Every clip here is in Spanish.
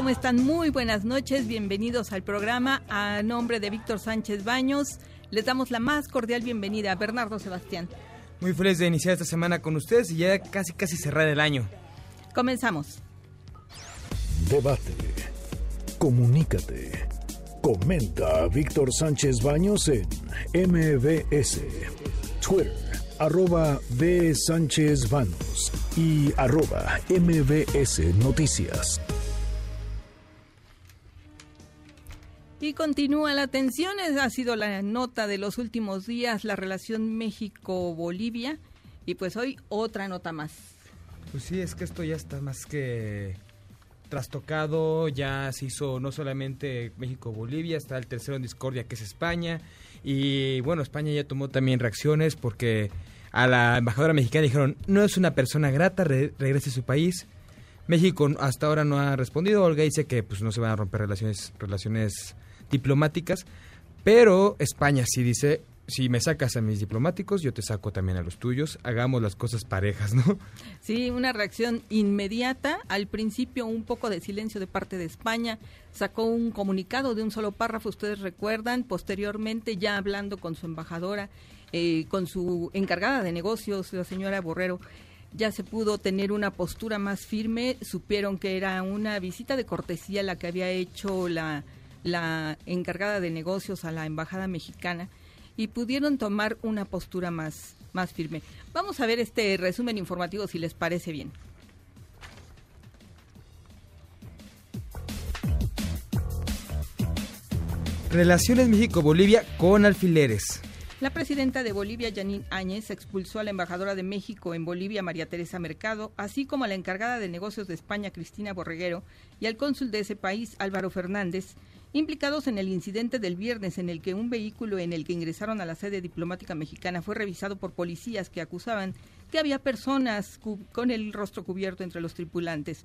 ¿Cómo están? Muy buenas noches, bienvenidos al programa. A nombre de Víctor Sánchez Baños, les damos la más cordial bienvenida a Bernardo Sebastián. Muy feliz de iniciar esta semana con ustedes y ya casi casi cerrar el año. Comenzamos. Debate. Comunícate. Comenta a Víctor Sánchez Baños en MBS. Twitter, arroba B. Sánchez Baños y arroba MBS Noticias. Y continúa la tensión, ha sido la nota de los últimos días, la relación México-Bolivia. Y pues hoy otra nota más. Pues sí, es que esto ya está más que trastocado, ya se hizo no solamente México-Bolivia, está el tercero en discordia que es España. Y bueno, España ya tomó también reacciones porque a la embajadora mexicana dijeron, no es una persona grata, re- regrese a su país. México hasta ahora no ha respondido, Olga dice que pues no se van a romper relaciones, relaciones diplomáticas, pero España sí dice, si me sacas a mis diplomáticos, yo te saco también a los tuyos, hagamos las cosas parejas, ¿no? Sí, una reacción inmediata. Al principio un poco de silencio de parte de España. Sacó un comunicado de un solo párrafo, ustedes recuerdan. Posteriormente, ya hablando con su embajadora, eh, con su encargada de negocios, la señora Borrero, ya se pudo tener una postura más firme. Supieron que era una visita de cortesía la que había hecho la, la encargada de negocios a la embajada mexicana y pudieron tomar una postura más, más firme. Vamos a ver este resumen informativo si les parece bien. Relaciones México-Bolivia con alfileres. La presidenta de Bolivia, Janine Áñez, expulsó a la embajadora de México en Bolivia, María Teresa Mercado, así como a la encargada de negocios de España, Cristina Borreguero, y al cónsul de ese país, Álvaro Fernández, implicados en el incidente del viernes en el que un vehículo en el que ingresaron a la sede diplomática mexicana fue revisado por policías que acusaban que había personas con el rostro cubierto entre los tripulantes.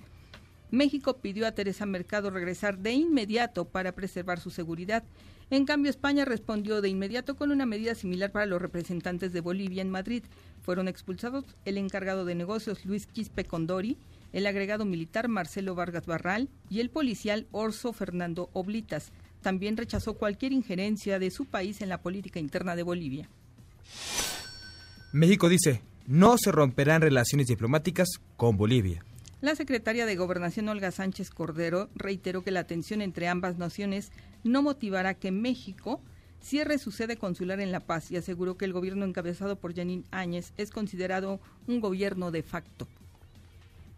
México pidió a Teresa Mercado regresar de inmediato para preservar su seguridad. En cambio, España respondió de inmediato con una medida similar para los representantes de Bolivia en Madrid. Fueron expulsados el encargado de negocios Luis Quispe Condori, el agregado militar Marcelo Vargas Barral y el policial Orso Fernando Oblitas. También rechazó cualquier injerencia de su país en la política interna de Bolivia. México dice, no se romperán relaciones diplomáticas con Bolivia. La secretaria de Gobernación Olga Sánchez Cordero reiteró que la tensión entre ambas naciones no motivará que México cierre su sede consular en La Paz y aseguró que el gobierno encabezado por Janine Áñez es considerado un gobierno de facto.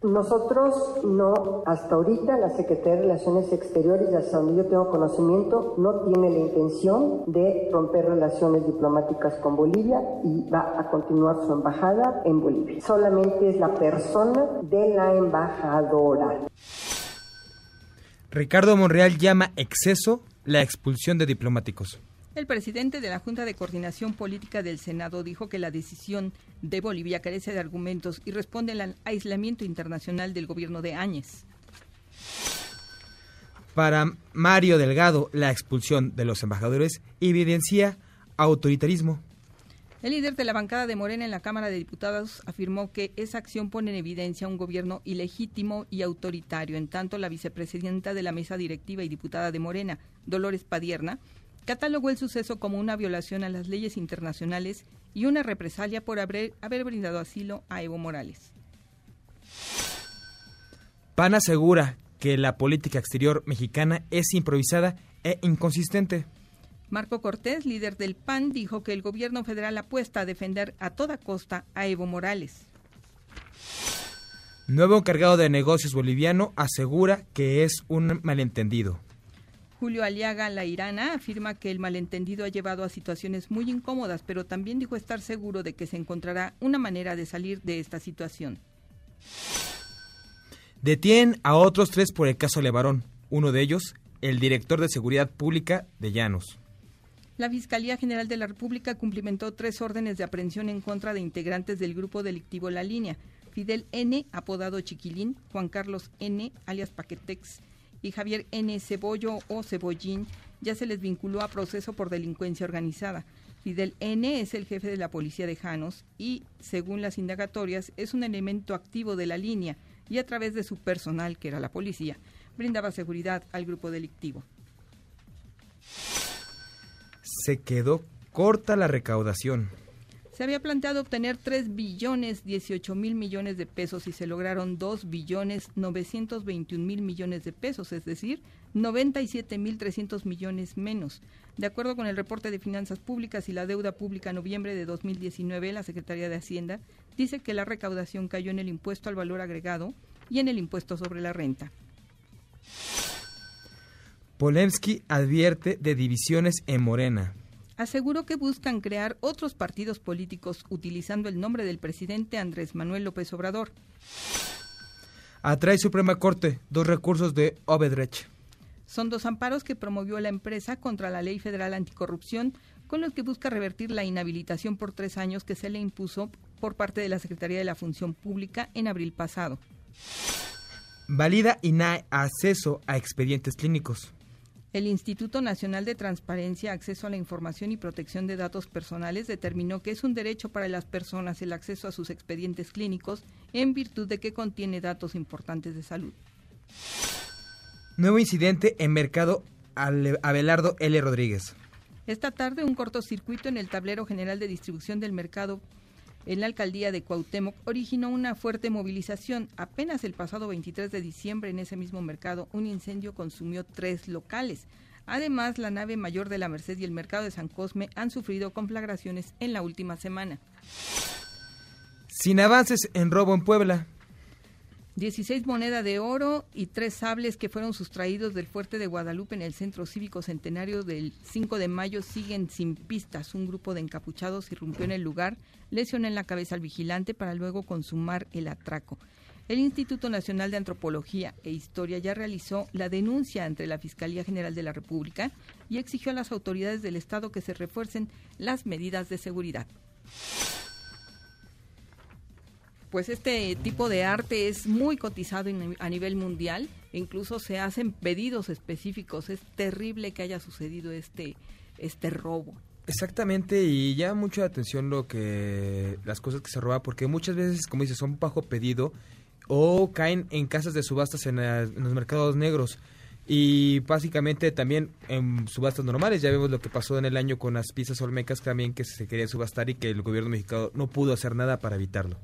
Nosotros no, hasta ahorita la Secretaría de Relaciones Exteriores, hasta donde yo tengo conocimiento, no tiene la intención de romper relaciones diplomáticas con Bolivia y va a continuar su embajada en Bolivia. Solamente es la persona de la embajadora. Ricardo Monreal llama exceso la expulsión de diplomáticos. El presidente de la Junta de Coordinación Política del Senado dijo que la decisión de Bolivia carece de argumentos y responde al aislamiento internacional del gobierno de Áñez. Para Mario Delgado, la expulsión de los embajadores evidencia autoritarismo. El líder de la bancada de Morena en la Cámara de Diputados afirmó que esa acción pone en evidencia un gobierno ilegítimo y autoritario. En tanto, la vicepresidenta de la mesa directiva y diputada de Morena, Dolores Padierna, catalogó el suceso como una violación a las leyes internacionales y una represalia por haber, haber brindado asilo a Evo Morales. PAN asegura que la política exterior mexicana es improvisada e inconsistente. Marco Cortés, líder del PAN, dijo que el gobierno federal apuesta a defender a toda costa a Evo Morales. Nuevo encargado de negocios boliviano asegura que es un malentendido. Julio Aliaga La Irana afirma que el malentendido ha llevado a situaciones muy incómodas, pero también dijo estar seguro de que se encontrará una manera de salir de esta situación. Detienen a otros tres por el caso Levarón, uno de ellos, el director de Seguridad Pública de Llanos. La Fiscalía General de la República cumplimentó tres órdenes de aprehensión en contra de integrantes del grupo delictivo La Línea. Fidel N., apodado Chiquilín, Juan Carlos N., alias Paquetex, y Javier N. Cebollo o Cebollín ya se les vinculó a proceso por delincuencia organizada. Fidel N. es el jefe de la policía de Janos y, según las indagatorias, es un elemento activo de la línea y a través de su personal, que era la policía, brindaba seguridad al grupo delictivo. Se quedó corta la recaudación. Se había planteado obtener 3 billones 18 mil millones de pesos y se lograron 2 billones 921 mil millones de pesos, es decir, 97 mil 300 millones menos. De acuerdo con el reporte de Finanzas Públicas y la Deuda Pública noviembre de 2019, la Secretaría de Hacienda dice que la recaudación cayó en el impuesto al valor agregado y en el impuesto sobre la renta. Polemski advierte de divisiones en Morena. Aseguró que buscan crear otros partidos políticos utilizando el nombre del presidente Andrés Manuel López Obrador. Atrae Suprema Corte dos recursos de Obedrech. Son dos amparos que promovió la empresa contra la Ley Federal Anticorrupción, con los que busca revertir la inhabilitación por tres años que se le impuso por parte de la Secretaría de la Función Pública en abril pasado. Valida INAE acceso a expedientes clínicos. El Instituto Nacional de Transparencia, Acceso a la Información y Protección de Datos Personales determinó que es un derecho para las personas el acceso a sus expedientes clínicos en virtud de que contiene datos importantes de salud. Nuevo incidente en Mercado Abelardo L. Rodríguez. Esta tarde un cortocircuito en el tablero general de distribución del mercado en la alcaldía de Cuauhtémoc originó una fuerte movilización. Apenas el pasado 23 de diciembre en ese mismo mercado un incendio consumió tres locales. Además, la nave mayor de la Merced y el mercado de San Cosme han sufrido conflagraciones en la última semana. Sin avances en robo en Puebla. 16 moneda de oro y tres sables que fueron sustraídos del fuerte de Guadalupe en el Centro Cívico Centenario del 5 de mayo siguen sin pistas. Un grupo de encapuchados irrumpió en el lugar, lesionó en la cabeza al vigilante para luego consumar el atraco. El Instituto Nacional de Antropología e Historia ya realizó la denuncia ante la Fiscalía General de la República y exigió a las autoridades del Estado que se refuercen las medidas de seguridad. Pues este tipo de arte es muy cotizado en- a nivel mundial, incluso se hacen pedidos específicos. Es terrible que haya sucedido este, este robo. Exactamente, y llama mucho la atención lo que las cosas que se roban, porque muchas veces, como dices, son bajo pedido o caen en casas de subastas en los mercados negros. Y básicamente también en subastas normales, ya vemos lo que pasó en el año con las piezas olmecas también que se querían subastar y que el gobierno mexicano no pudo hacer nada para evitarlo.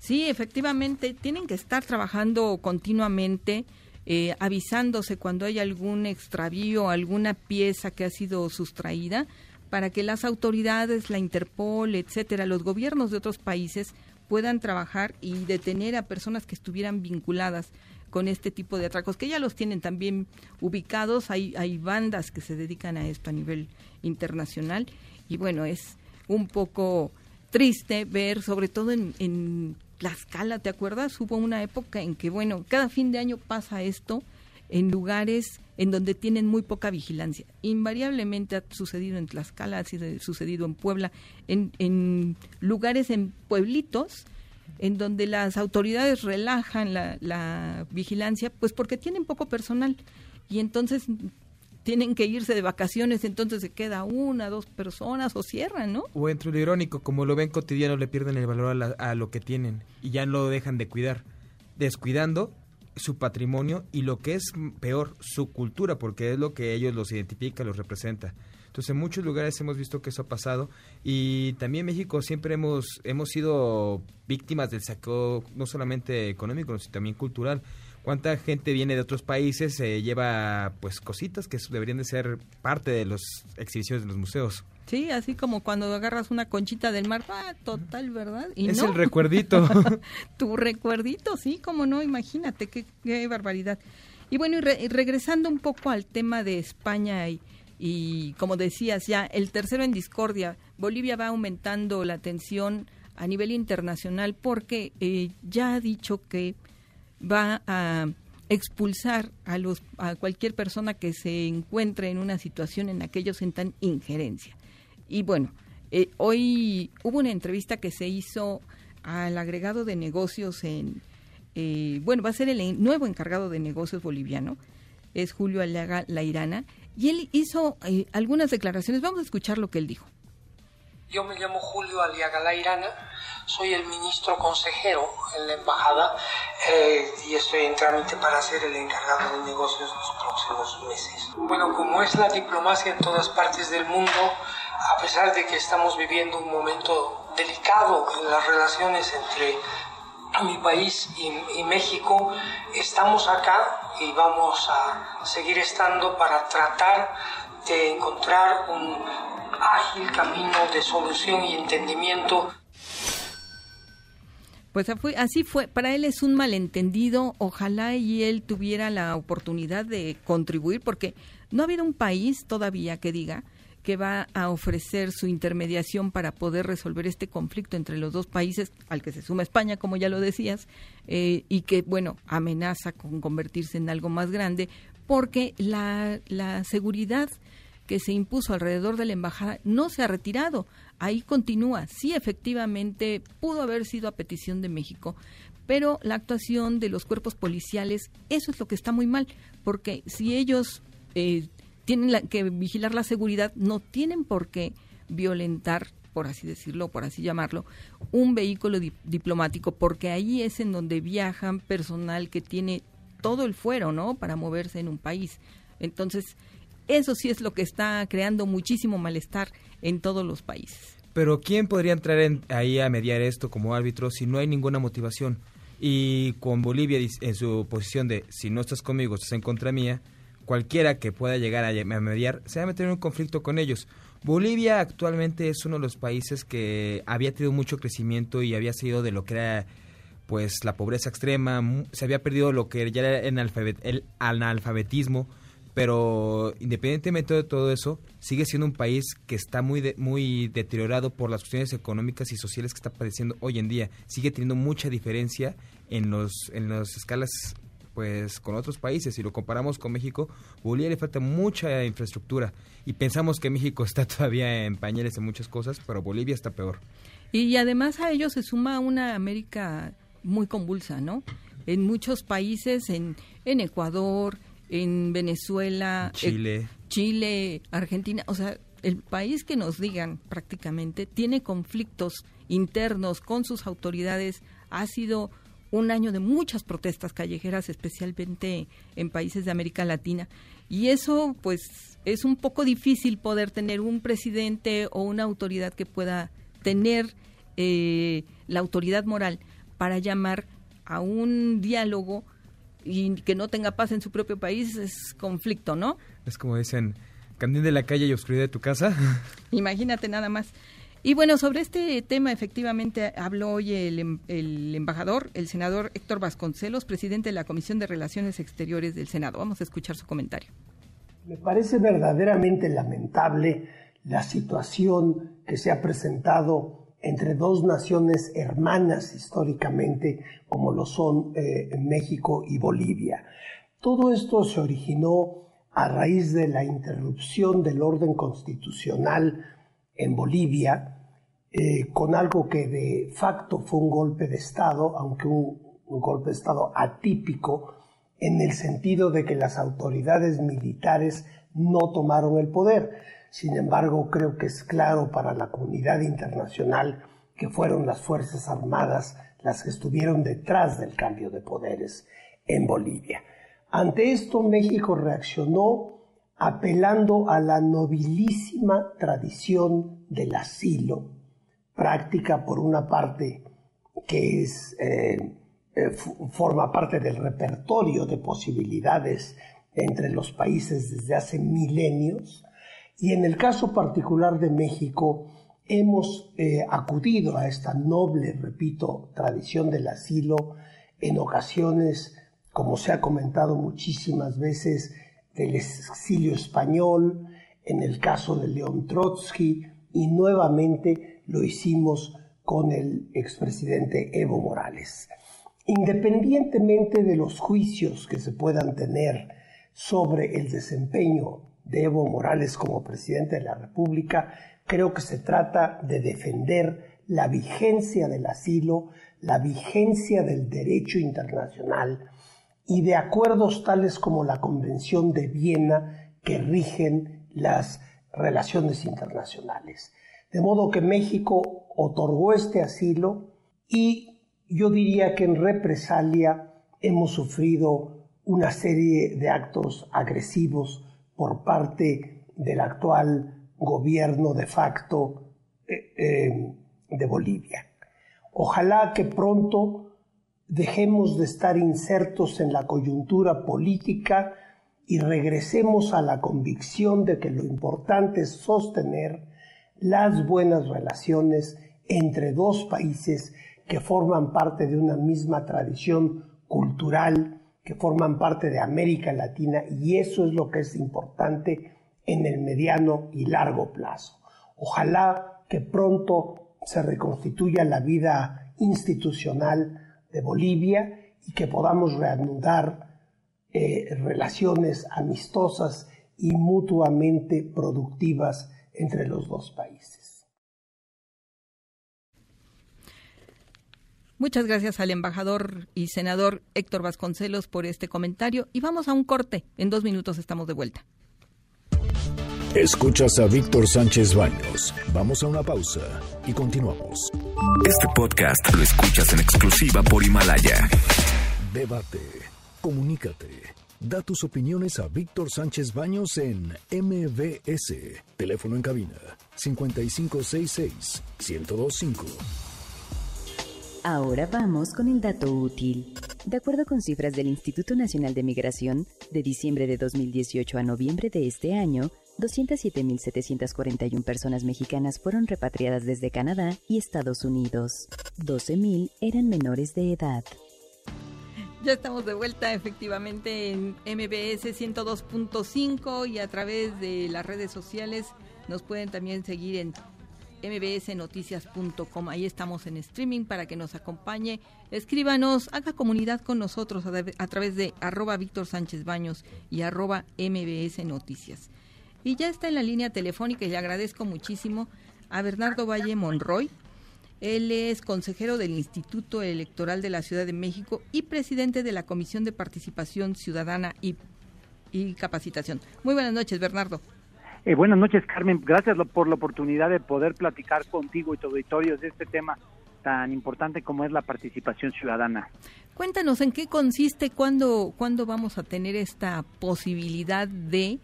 Sí, efectivamente, tienen que estar trabajando continuamente, eh, avisándose cuando hay algún extravío, alguna pieza que ha sido sustraída, para que las autoridades, la Interpol, etcétera, los gobiernos de otros países puedan trabajar y detener a personas que estuvieran vinculadas con este tipo de atracos, que ya los tienen también ubicados, hay, hay bandas que se dedican a esto a nivel internacional, y bueno, es un poco triste ver, sobre todo en, en Tlaxcala, ¿te acuerdas? Hubo una época en que, bueno, cada fin de año pasa esto en lugares en donde tienen muy poca vigilancia. Invariablemente ha sucedido en Tlaxcala, ha sucedido en Puebla, en, lugares, en pueblitos, en donde las autoridades relajan la, la vigilancia, pues porque tienen poco personal y entonces tienen que irse de vacaciones, entonces se queda una, dos personas o cierran, ¿no? O entre lo irónico, como lo ven cotidiano, le pierden el valor a, la- a lo que tienen y ya lo dejan de cuidar, descuidando su patrimonio y lo que es peor, su cultura, porque es lo que ellos los identifica, los representa. Entonces, en muchos lugares hemos visto que eso ha pasado y también México siempre hemos, hemos sido víctimas del saqueo, no solamente económico, sino también cultural. Cuánta gente viene de otros países, se lleva pues cositas que deberían de ser parte de las exhibiciones de los museos. Sí, así como cuando agarras una conchita del mar, ah, total, ¿verdad? Y es no. el recuerdito. tu recuerdito, sí, como no, imagínate, qué, qué barbaridad. Y bueno, y, re- y regresando un poco al tema de España y, y como decías ya, el tercero en discordia, Bolivia va aumentando la tensión a nivel internacional porque eh, ya ha dicho que va a expulsar a los a cualquier persona que se encuentre en una situación en la que ellos sientan injerencia. Y bueno, eh, hoy hubo una entrevista que se hizo al agregado de negocios en, eh, bueno, va a ser el nuevo encargado de negocios boliviano, es Julio Aliaga Lairana, y él hizo eh, algunas declaraciones. Vamos a escuchar lo que él dijo. Yo me llamo Julio Aliaga Lairana, soy el ministro consejero en la embajada eh, y estoy en trámite para ser el encargado de negocios los próximos meses. Bueno, como es la diplomacia en todas partes del mundo, a pesar de que estamos viviendo un momento delicado en las relaciones entre mi país y, y México, estamos acá y vamos a seguir estando para tratar de encontrar un ágil camino de solución y entendimiento. Pues así fue, para él es un malentendido, ojalá y él tuviera la oportunidad de contribuir, porque no ha habido un país todavía que diga que va a ofrecer su intermediación para poder resolver este conflicto entre los dos países, al que se suma España, como ya lo decías, eh, y que, bueno, amenaza con convertirse en algo más grande, porque la, la seguridad que se impuso alrededor de la embajada no se ha retirado. Ahí continúa. Sí, efectivamente, pudo haber sido a petición de México, pero la actuación de los cuerpos policiales, eso es lo que está muy mal, porque si ellos eh, tienen la- que vigilar la seguridad, no tienen por qué violentar, por así decirlo, por así llamarlo, un vehículo di- diplomático, porque ahí es en donde viajan personal que tiene todo el fuero, ¿no? Para moverse en un país. Entonces, eso sí es lo que está creando muchísimo malestar en todos los países. Pero ¿quién podría entrar en- ahí a mediar esto como árbitro si no hay ninguna motivación? Y con Bolivia en su posición de si no estás conmigo, estás en contra mía, cualquiera que pueda llegar a, mediar se va a meter en un conflicto con ellos. Bolivia actualmente es uno de los países que había tenido mucho crecimiento y había sido de lo que era pues la pobreza extrema, se había perdido lo que ya era el analfabetismo, pero independientemente de todo eso, sigue siendo un país que está muy de- muy deteriorado por las cuestiones económicas y sociales que está padeciendo hoy en día. Sigue teniendo mucha diferencia en los en las escalas pues con otros países. Si lo comparamos con México, Bolivia le falta mucha infraestructura y pensamos que México está todavía en pañales en muchas cosas, pero Bolivia está peor. Y además a ello se suma una América muy convulsa, ¿no? En muchos países, en, en Ecuador, en Venezuela, Chile. eh, Chile, Argentina, o sea, el país que nos digan prácticamente tiene conflictos internos con sus autoridades, ha sido un año de muchas protestas callejeras, especialmente en países de América Latina. Y eso, pues, es un poco difícil poder tener un presidente o una autoridad que pueda tener eh, la autoridad moral para llamar a un diálogo y que no tenga paz en su propio país es conflicto, ¿no? Es como dicen, candil de la calle y oscuridad de tu casa. Imagínate nada más. Y bueno, sobre este tema efectivamente habló hoy el, em- el embajador, el senador Héctor Vasconcelos, presidente de la Comisión de Relaciones Exteriores del Senado. Vamos a escuchar su comentario. Me parece verdaderamente lamentable la situación que se ha presentado entre dos naciones hermanas históricamente como lo son eh, México y Bolivia. Todo esto se originó a raíz de la interrupción del orden constitucional en Bolivia eh, con algo que de facto fue un golpe de Estado, aunque un, un golpe de Estado atípico, en el sentido de que las autoridades militares no tomaron el poder. Sin embargo, creo que es claro para la comunidad internacional que fueron las Fuerzas Armadas las que estuvieron detrás del cambio de poderes en Bolivia. Ante esto, México reaccionó apelando a la nobilísima tradición del asilo, práctica por una parte que es eh, eh, forma parte del repertorio de posibilidades entre los países desde hace milenios. Y en el caso particular de México, hemos eh, acudido a esta noble, repito, tradición del asilo en ocasiones, como se ha comentado muchísimas veces, del exilio español, en el caso de León Trotsky, y nuevamente lo hicimos con el expresidente Evo Morales. Independientemente de los juicios que se puedan tener sobre el desempeño de Evo Morales como presidente de la República, creo que se trata de defender la vigencia del asilo, la vigencia del derecho internacional y de acuerdos tales como la Convención de Viena que rigen las relaciones internacionales. De modo que México otorgó este asilo y yo diría que en represalia hemos sufrido una serie de actos agresivos por parte del actual gobierno de facto eh, eh, de Bolivia. Ojalá que pronto dejemos de estar insertos en la coyuntura política y regresemos a la convicción de que lo importante es sostener las buenas relaciones entre dos países que forman parte de una misma tradición cultural, que forman parte de América Latina y eso es lo que es importante en el mediano y largo plazo. Ojalá que pronto se reconstituya la vida institucional de Bolivia y que podamos reanudar eh, relaciones amistosas y mutuamente productivas entre los dos países. Muchas gracias al embajador y senador Héctor Vasconcelos por este comentario y vamos a un corte. En dos minutos estamos de vuelta. Escuchas a Víctor Sánchez Baños. Vamos a una pausa y continuamos. Este podcast lo escuchas en exclusiva por Himalaya. Debate, comunícate, da tus opiniones a Víctor Sánchez Baños en MBS. Teléfono en cabina 5566 1025. Ahora vamos con el dato útil. De acuerdo con cifras del Instituto Nacional de Migración, de diciembre de 2018 a noviembre de este año, 207.741 personas mexicanas fueron repatriadas desde Canadá y Estados Unidos. 12.000 eran menores de edad. Ya estamos de vuelta efectivamente en MBS 102.5 y a través de las redes sociales nos pueden también seguir en mbsnoticias.com. Ahí estamos en streaming para que nos acompañe. Escríbanos, haga comunidad con nosotros a, a través de arroba Víctor Sánchez Baños y arroba MBS Noticias. Y ya está en la línea telefónica y le agradezco muchísimo a Bernardo Valle Monroy. Él es consejero del Instituto Electoral de la Ciudad de México y presidente de la Comisión de Participación Ciudadana y, y Capacitación. Muy buenas noches, Bernardo. Eh, buenas noches, Carmen. Gracias por la oportunidad de poder platicar contigo y tu auditorio de este tema tan importante como es la participación ciudadana. Cuéntanos en qué consiste, cuándo, cuándo vamos a tener esta posibilidad de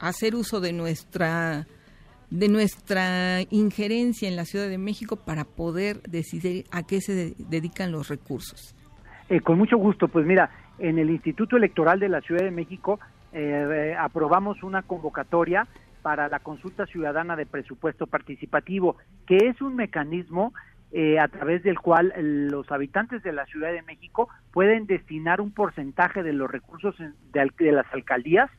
hacer uso de nuestra de nuestra injerencia en la Ciudad de México para poder decidir a qué se de- dedican los recursos. Eh, con mucho gusto, pues mira, en el Instituto Electoral de la Ciudad de México eh, eh, aprobamos una convocatoria para la consulta ciudadana de presupuesto participativo, que es un mecanismo eh, a través del cual eh, los habitantes de la Ciudad de México pueden destinar un porcentaje de los recursos de, de las alcaldías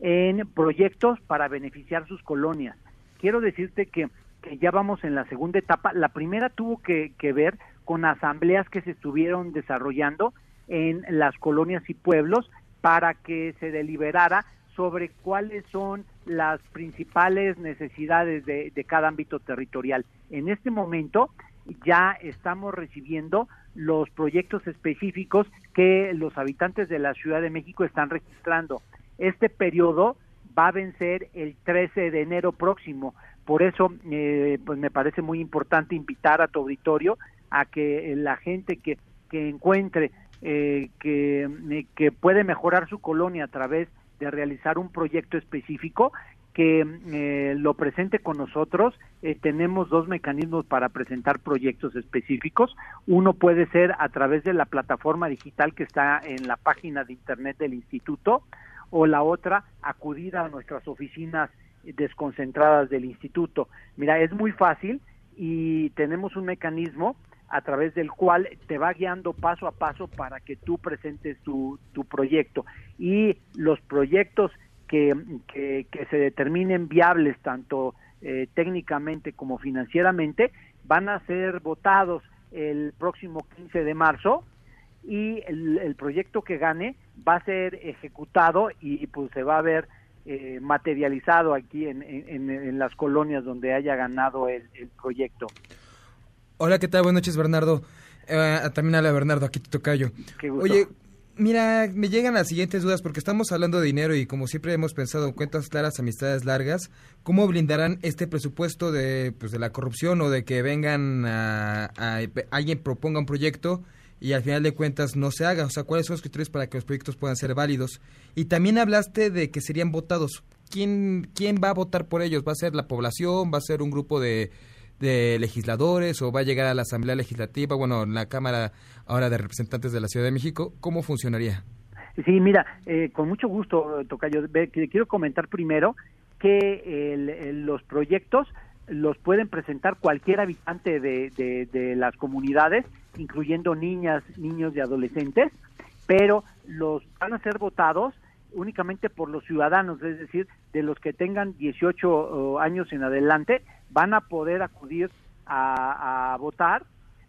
en proyectos para beneficiar sus colonias. Quiero decirte que, ya vamos en la segunda etapa. La primera tuvo que ver con asambleas que se estuvieron desarrollando en las colonias y pueblos para que se deliberara sobre cuáles son las principales necesidades de, cada ámbito territorial. En este momento ya estamos recibiendo los proyectos específicos que los habitantes de la Ciudad de México están registrando. Este periodo va a vencer el 13 de enero próximo. Por eso, eh, pues me parece muy importante invitar a tu auditorio a que la gente que, que encuentre eh, que, eh, que puede mejorar su colonia a través de realizar un proyecto específico, que eh, lo presente con nosotros. Eh, tenemos dos mecanismos para presentar proyectos específicos. Uno puede ser a través de la plataforma digital que está en la página de internet del instituto o la otra acudir a nuestras oficinas desconcentradas del instituto. Mira, es muy fácil y tenemos un mecanismo a través del cual te va guiando paso a paso para que tú presentes tu, proyecto. Y los proyectos que, que, que se determinen viables tanto eh, técnicamente como financieramente van a ser votados el próximo 15 de marzo y el, el proyecto que gane va a ser ejecutado y pues se va a ver eh, materializado aquí en, en, en las colonias donde haya ganado el, el proyecto. Hola, ¿qué tal? Buenas noches, Bernardo. Eh, también habla Bernardo, aquí te tocayo. Qué gusto. Oye, mira, me llegan las siguientes dudas porque estamos hablando de dinero y como siempre hemos pensado, cuentas claras, amistades largas, ¿cómo blindarán este presupuesto de, pues, de la corrupción o de que vengan a, a- alguien proponga un proyecto y al final de cuentas no se haga? O sea, ¿cuáles son los criterios para que los proyectos puedan ser válidos? Y también hablaste de que serían votados. ¿Quién, quién va a votar por ellos? ¿Va a ser la población? ¿Va a ser un grupo de, de legisladores o va a llegar a la Asamblea Legislativa, bueno, en la Cámara ahora de Representantes de la Ciudad de México? ¿Cómo funcionaría? Sí, mira, eh, con mucho gusto, Tocayo. Quiero comentar primero que el- los proyectos los pueden presentar cualquier habitante de, de- las comunidades, incluyendo niñas, niños y adolescentes, pero los van a ser votados únicamente por los ciudadanos, es decir, de los que tengan 18 oh, años en adelante, van a poder acudir a, votar.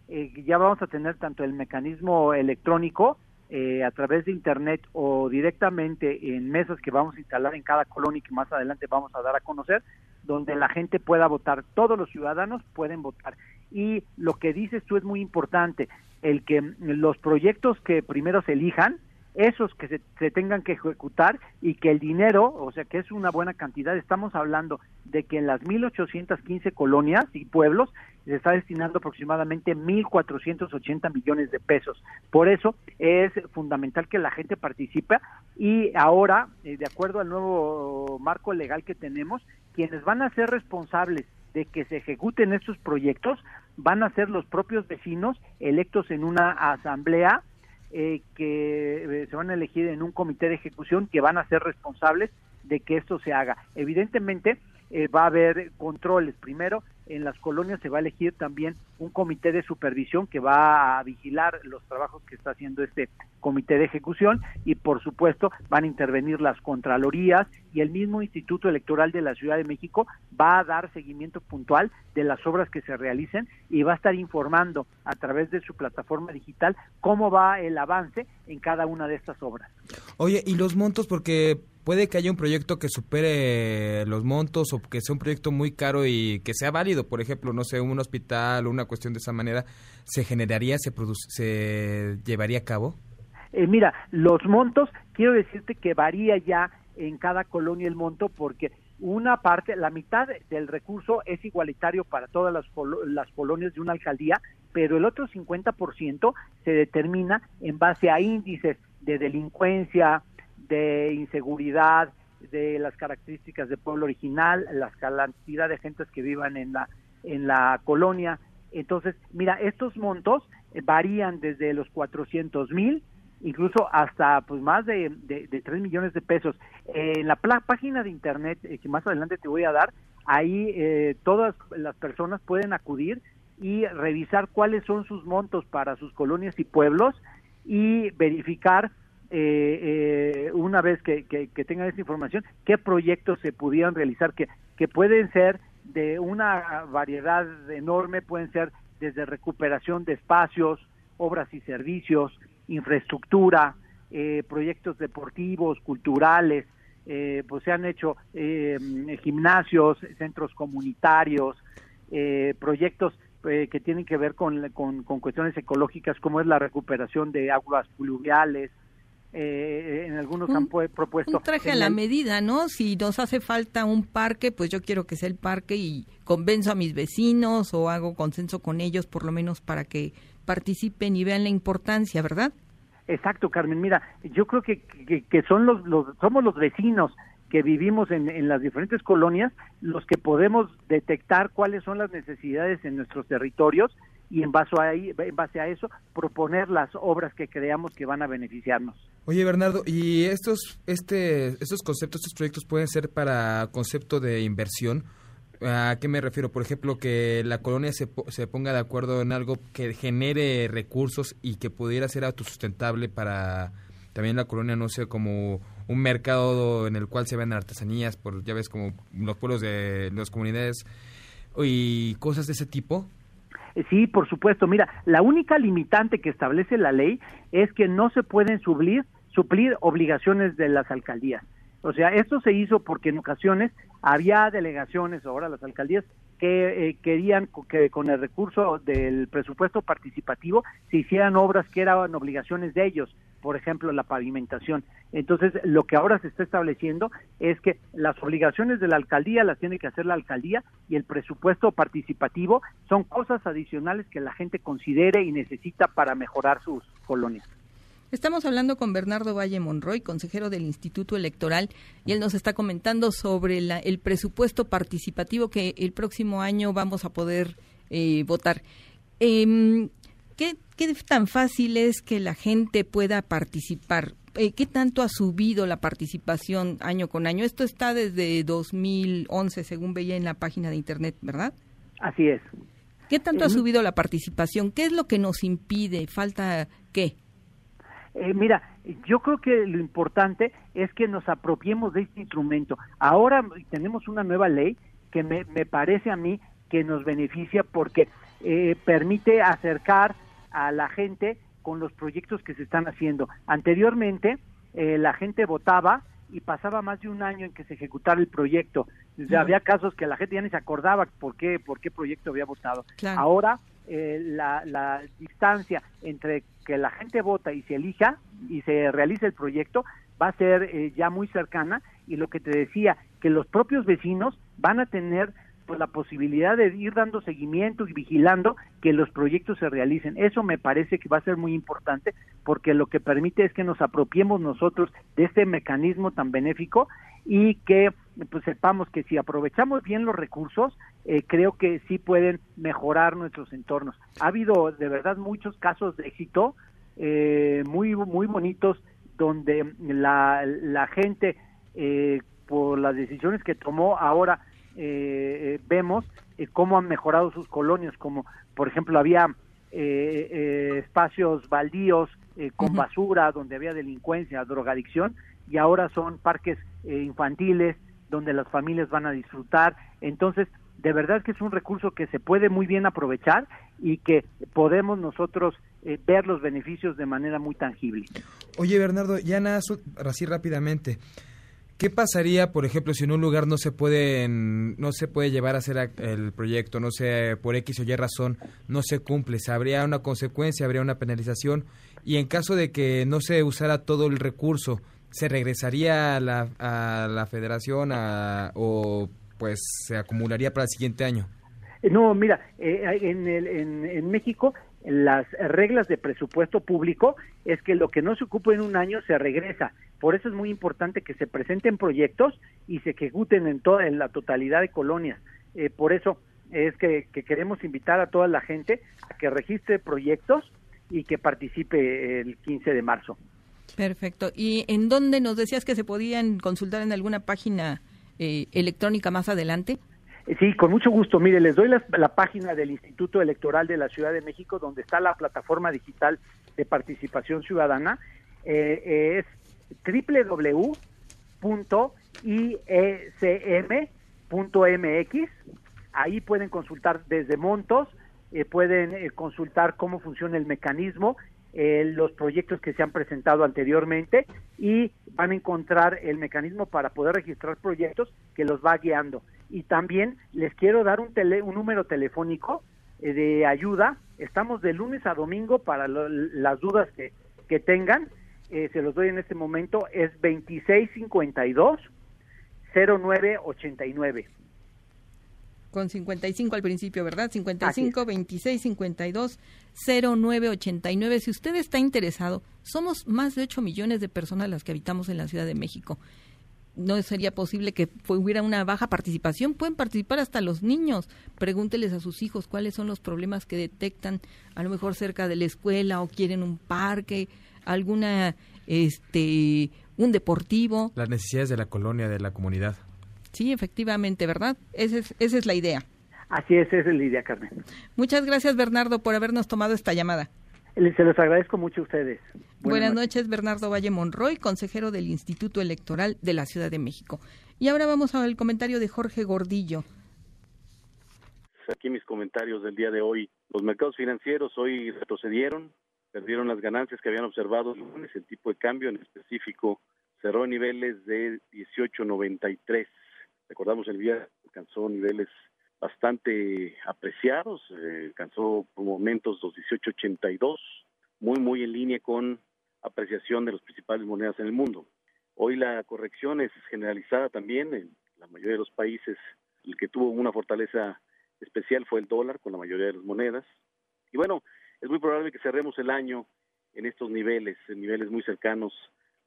Eh, ya vamos a tener tanto el mecanismo electrónico eh, a través de internet o directamente en mesas que vamos a instalar en cada colonia y que más adelante vamos a dar a conocer, donde la gente pueda votar, todos los ciudadanos pueden votar. Y lo que dices tú es muy importante, el que los proyectos que primero se elijan, esos que se, tengan que ejecutar y que el dinero, o sea que es una buena cantidad, estamos hablando de que en las 1.815 colonias y pueblos se está destinando aproximadamente 1.480 millones de pesos. Por eso es fundamental que la gente participe y ahora, eh, de acuerdo al nuevo marco legal que tenemos, quienes van a ser responsables de que se ejecuten estos proyectos van a ser los propios vecinos electos en una asamblea eh, que eh, se van a elegir en un comité de ejecución que van a ser responsables de que esto se haga. Evidentemente eh, va a haber controles. Primero, en las colonias se va a elegir también un comité de supervisión que va a vigilar los trabajos que está haciendo este comité de ejecución y por supuesto van a intervenir las contralorías y el mismo Instituto Electoral de la Ciudad de México va a dar seguimiento puntual de las obras que se realicen y va a estar informando a través de su plataforma digital cómo va el avance en cada una de estas obras. Oye, ¿y los montos? Porque puede que haya un proyecto que supere los montos o que sea un proyecto muy caro y que sea válido. Por ejemplo, no sé, un hospital o una cuestión de esa manera, ¿se generaría, se, produce, se llevaría a cabo? Eh, mira, los montos, quiero decirte que varía ya en cada colonia el monto porque una parte, la mitad del recurso es igualitario para todas las, las colonias de una alcaldía, pero el otro 50% se determina en base a índices de delincuencia, de inseguridad, de las características del pueblo original, la cantidad de gentes que vivan en la en la colonia. Entonces, mira, estos montos varían desde los 400 mil incluso hasta pues más de, de, de 3 millones de pesos. Eh, en la página de internet eh, que más adelante te voy a dar, ahí eh, todas las personas pueden acudir y revisar cuáles son sus montos para sus colonias y pueblos y verificar eh, eh, una vez que, que, tengan esta información qué proyectos se pudieran realizar que, que pueden ser de una variedad enorme, pueden ser desde recuperación de espacios, obras y servicios, infraestructura, eh, proyectos deportivos, culturales, eh, pues se han hecho eh, gimnasios, centros comunitarios, eh, proyectos eh, que tienen que ver con, con, con cuestiones ecológicas como es la recuperación de aguas pluviales, eh, en algunos han pu- propuesto Un traje a la medida, ¿no? Si nos hace falta un parque, pues yo quiero que sea el parque y convenzo a mis vecinos o hago consenso con ellos por lo menos para que participen y vean la importancia, ¿verdad? Exacto, Carmen. Mira, yo creo que, que, que son los, los, somos los vecinos que que vivimos en, en las diferentes colonias los que podemos detectar cuáles son las necesidades en nuestros territorios y en base, a ahí, en base a eso proponer las obras que creamos que van a beneficiarnos. Oye, Bernardo, ¿y estos, este, estos conceptos, estos proyectos pueden ser para concepto de inversión? ¿A qué me refiero? Por ejemplo, que la colonia se, se ponga de acuerdo en algo que genere recursos y que pudiera ser autosustentable para también la colonia, no sé, como un mercado en el cual se venden artesanías, por ya ves, como los pueblos de las comunidades y cosas de ese tipo. Sí, por supuesto. Mira, la única limitante que establece la ley es que no se pueden suplir, suplir obligaciones de las alcaldías. O sea, esto se hizo porque en ocasiones había delegaciones, ahora las alcaldías, que eh, querían que con el recurso del presupuesto participativo se hicieran obras que eran obligaciones de ellos, por ejemplo, la pavimentación. Entonces, lo que ahora se está estableciendo es que las obligaciones de la alcaldía las tiene que hacer la alcaldía y el presupuesto participativo son cosas adicionales que la gente considere y necesita para mejorar sus colonias. Estamos hablando con Bernardo Valle Monroy, consejero del Instituto Electoral, y él nos está comentando sobre la- el presupuesto participativo que el próximo año vamos a poder eh, votar. Em, ¿qué, ¿Qué tan fácil es que la gente pueda participar? Eh, ¿Qué tanto ha subido la participación año con año? Esto está desde 2011, según veía en la página de Internet, ¿verdad? Así es. ¿Qué tanto ha Eh, subido la participación? ¿Qué es lo que nos impide? ¿Falta qué? Eh, mira, yo creo que lo importante es que nos apropiemos de este instrumento. Ahora tenemos una nueva ley que me, me parece a mí que nos beneficia porque eh, permite acercar a la gente con los proyectos que se están haciendo. Anteriormente, eh, la gente votaba y pasaba más de un año en que se ejecutara el proyecto. Había casos que la gente ya ni se acordaba por qué, por qué proyecto había votado. Claro. Ahora, eh, la, la distancia entre que la gente vota y se elija y se realice el proyecto va a ser eh, ya muy cercana y lo que te decía, que los propios vecinos van a tener pues, la posibilidad de ir dando seguimiento y vigilando que los proyectos se realicen. Eso me parece que va a ser muy importante porque lo que permite es que nos apropiemos nosotros de este mecanismo tan benéfico y que pues sepamos que si aprovechamos bien los recursos, eh, creo que sí pueden mejorar nuestros entornos. Ha habido de verdad muchos casos de éxito eh, muy muy bonitos donde la, la gente eh, por las decisiones que tomó ahora eh, eh, vemos eh, cómo han mejorado sus colonias, como por ejemplo había eh, eh, espacios baldíos eh, con basura, donde había delincuencia, drogadicción, y ahora son parques eh, infantiles donde las familias van a disfrutar. Entonces, de verdad que es un recurso que se puede muy bien aprovechar y que podemos nosotros eh, ver los beneficios de manera muy tangible. Oye, Bernardo, ya nada, así rápidamente. ¿Qué pasaría, por ejemplo, si en un lugar no se puede no se puede llevar a hacer el proyecto, no sé, por X o Y razón, no se cumple? ¿Se ¿Habría una consecuencia, habría una penalización? Y en caso de que no se usara todo el recurso, ¿se regresaría a la, a la federación a- o pues se acumularía para el siguiente año? Eh, No, mira, eh, en, el- en, en México las reglas de presupuesto público es que lo que no se ocupa en un año se regresa. Por eso es muy importante que se presenten proyectos y se ejecuten en toda en la totalidad de colonias. Eh, por eso es que, que queremos invitar a toda la gente a que registre proyectos y que participe el 15 de marzo. Perfecto. ¿Y en dónde nos decías que se podían consultar en alguna página eh, electrónica más adelante? Eh, Sí, con mucho gusto. Mire, les doy la, la página del Instituto Electoral de la Ciudad de México, donde está la plataforma digital de participación ciudadana. Eh, es www.iecm.mx. Ahí pueden consultar desde montos, eh, pueden eh, consultar cómo funciona el mecanismo, eh, los proyectos que se han presentado anteriormente y van a encontrar el mecanismo para poder registrar proyectos que los va guiando. Y también les quiero dar un, tele, un número telefónico de ayuda. Estamos de lunes a domingo para lo- las dudas que, que tengan. Eh, se los doy en este momento. Es 2652 0989. Con 55 al principio, ¿verdad? 55 26 52 09 89. Si usted está interesado, somos más de 8 millones de personas las que habitamos en la Ciudad de México. no sería posible que hubiera una baja participación. Pueden participar hasta los niños. Pregúnteles a sus hijos cuáles son los problemas que detectan, a lo mejor cerca de la escuela o quieren un parque, alguna, este, un deportivo. Las necesidades de la colonia, de la comunidad. Sí, efectivamente, ¿verdad? Esa es, esa es la idea. Así es, esa es la idea, Carmen. Muchas gracias, Bernardo, por habernos tomado esta llamada. Se los agradezco mucho a ustedes. Buenas, noches. Bernardo Valle Monroy, consejero del Instituto Electoral de la Ciudad de México. Y ahora vamos al comentario de Jorge Gordillo. Aquí mis comentarios del día de hoy. Los mercados financieros hoy retrocedieron, perdieron las ganancias que habían observado el lunes. El tipo de cambio en específico cerró niveles de 18.93. Recordamos el día alcanzó niveles bastante apreciados, eh, alcanzó por momentos los 18.82, muy, muy en línea con apreciación de las principales monedas en el mundo. Hoy la corrección es generalizada también en la mayoría de los países. El que tuvo una fortaleza especial fue el dólar con la mayoría de las monedas. Y bueno, es muy probable que cerremos el año en estos niveles, en niveles muy cercanos,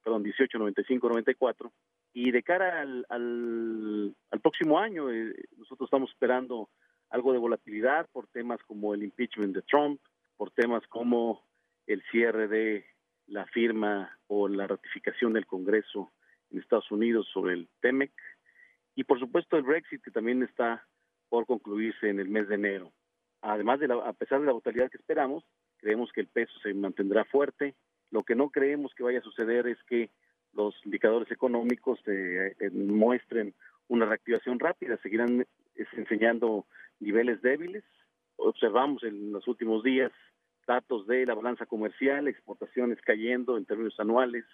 perdón, 18.95, 94, y de cara al, al, próximo año, eh, nosotros estamos esperando algo de volatilidad por temas como el impeachment de Trump, por temas como el cierre de la firma o la ratificación del Congreso en Estados Unidos sobre el TEMEC y por supuesto el Brexit que también está por concluirse en el mes de enero. Además de la, a pesar de la volatilidad que esperamos, creemos que el peso se mantendrá fuerte. Lo que no creemos que vaya a suceder es que los indicadores económicos eh, muestren una reactivación rápida, seguirán enseñando niveles débiles. Observamos en los últimos días datos de la balanza comercial, exportaciones cayendo en términos anuales,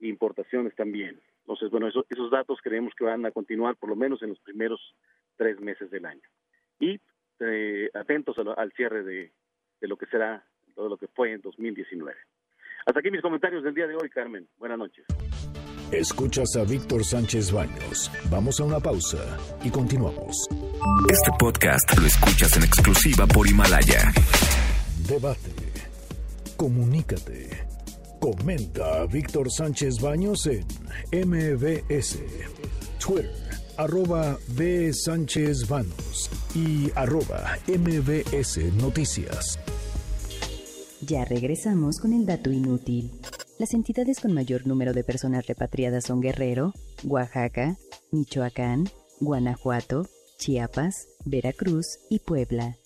importaciones también. Entonces, bueno, esos datos creemos que van a continuar por lo menos en los primeros tres meses del año. Y eh, atentos al cierre de, de lo que será todo lo que fue en 2019. Hasta aquí mis comentarios del día de hoy, Carmen. Buenas noches. Escuchas a Víctor Sánchez Baños. Vamos a una pausa y continuamos. Este podcast lo escuchas en exclusiva por Himalaya. Debate. Comunícate. Comenta a Víctor Sánchez Baños en MBS. Twitter, arroba B. Sánchez Baños y arroba MBS Noticias. Ya regresamos con el dato inútil. Las entidades con mayor número de personas repatriadas son Guerrero, Oaxaca, Michoacán, Guanajuato, Chiapas, Veracruz y Puebla.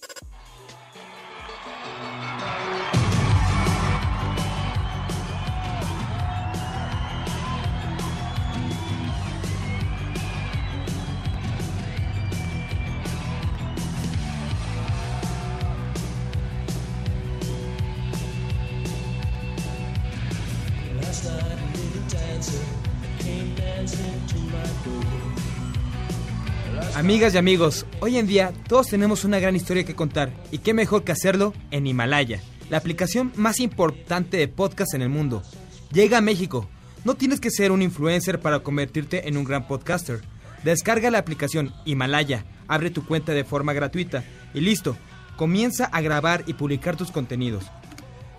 Amigas y amigos, hoy en día todos tenemos una gran historia que contar y qué mejor que hacerlo en Himalaya, la aplicación más importante de podcast en el mundo. Llega a México. No tienes que ser un influencer para convertirte en un gran podcaster. Descarga la aplicación Himalaya, abre tu cuenta de forma gratuita y listo, comienza a grabar y publicar tus contenidos.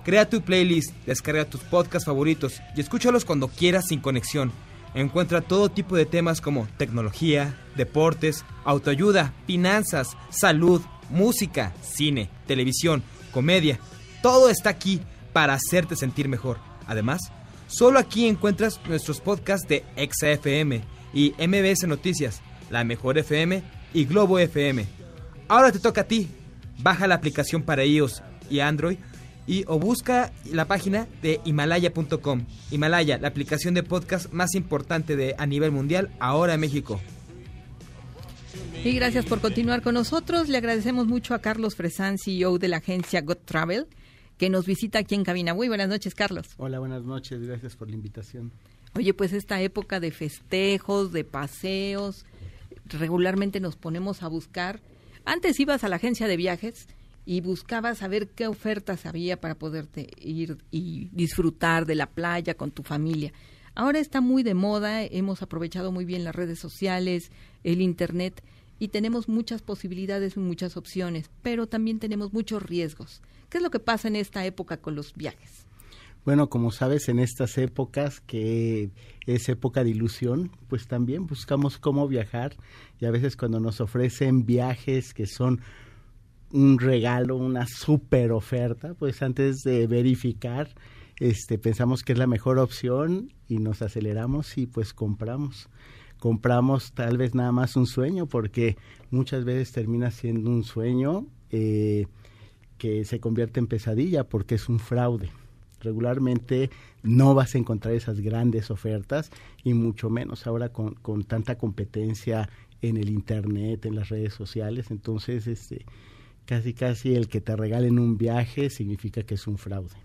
Crea tu playlist, descarga tus podcasts favoritos y escúchalos cuando quieras sin conexión Encuentra todo tipo de temas como tecnología, deportes, autoayuda, finanzas, salud, música, cine, televisión, comedia. Todo está aquí para hacerte sentir mejor. Además, solo aquí encuentras nuestros podcasts de XFM y MBS Noticias, La Mejor FM y Globo FM. Ahora te toca a ti. Baja la aplicación para iOS y Android y o busca la página de himalaya.com. Himalaya, la aplicación de podcast más importante de a nivel mundial ahora en México. Y gracias por continuar con nosotros. Le agradecemos mucho a Carlos Fresan, CEO de la agencia Got Travel, que nos visita aquí en cabina. Muy buenas noches, Carlos. Hola, buenas noches. Gracias por la invitación. Oye, pues esta época de festejos, de paseos, regularmente nos ponemos a buscar. Antes ibas a la agencia de viajes y buscabas saber qué ofertas había para poderte ir y disfrutar de la playa con tu familia. Ahora está muy de moda, hemos aprovechado muy bien las redes sociales, el Internet y tenemos muchas posibilidades y muchas opciones, pero también tenemos muchos riesgos. ¿Qué es lo que pasa en esta época con los viajes? Bueno, como sabes, en estas épocas que es época de ilusión, pues también buscamos cómo viajar y a veces cuando nos ofrecen viajes que son un regalo, una super oferta, pues antes de verificar, este, pensamos que es la mejor opción y nos aceleramos y pues compramos. Compramos tal vez nada más un sueño porque muchas veces termina siendo un sueño eh, que se convierte en pesadilla porque es un fraude regularmente no vas a encontrar esas grandes ofertas y mucho menos ahora con, con tanta competencia en el internet, en las redes sociales, entonces este casi casi el que te regalen un viaje significa que es un fraude.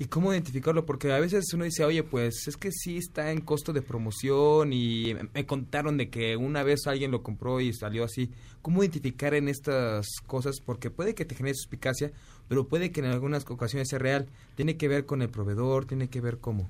¿Y cómo identificarlo? Porque a veces uno dice, oye, pues es que sí está en costo de promoción y me contaron de que una vez alguien lo compró y salió así. ¿Cómo identificar en estas cosas? Porque puede que te genere suspicacia, pero puede que en algunas ocasiones sea real. Tiene que ver con el proveedor, tiene que ver cómo.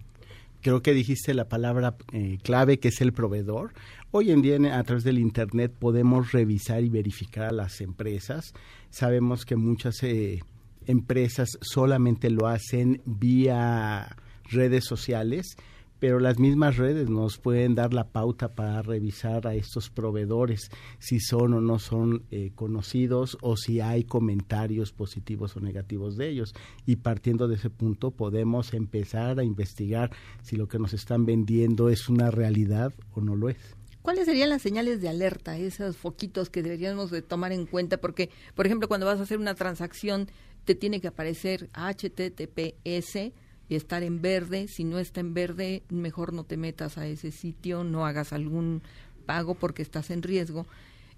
Creo que dijiste la palabra eh, clave que es el proveedor. Hoy en día a través del Internet podemos revisar y verificar a las empresas. Sabemos que muchas... Eh, empresas solamente lo hacen vía redes sociales, pero las mismas redes nos pueden dar la pauta para revisar a estos proveedores si son o no son eh, conocidos o si hay comentarios positivos o negativos de ellos. Y partiendo de ese punto podemos empezar a investigar si lo que nos están vendiendo es una realidad o no lo es. ¿Cuáles serían las señales de alerta, esos foquitos que deberíamos de tomar en cuenta? Porque, por ejemplo, cuando vas a hacer una transacción te tiene que aparecer HTTPS estar en verde. Si no está en verde, mejor no te metas a ese sitio, no hagas algún pago porque estás en riesgo.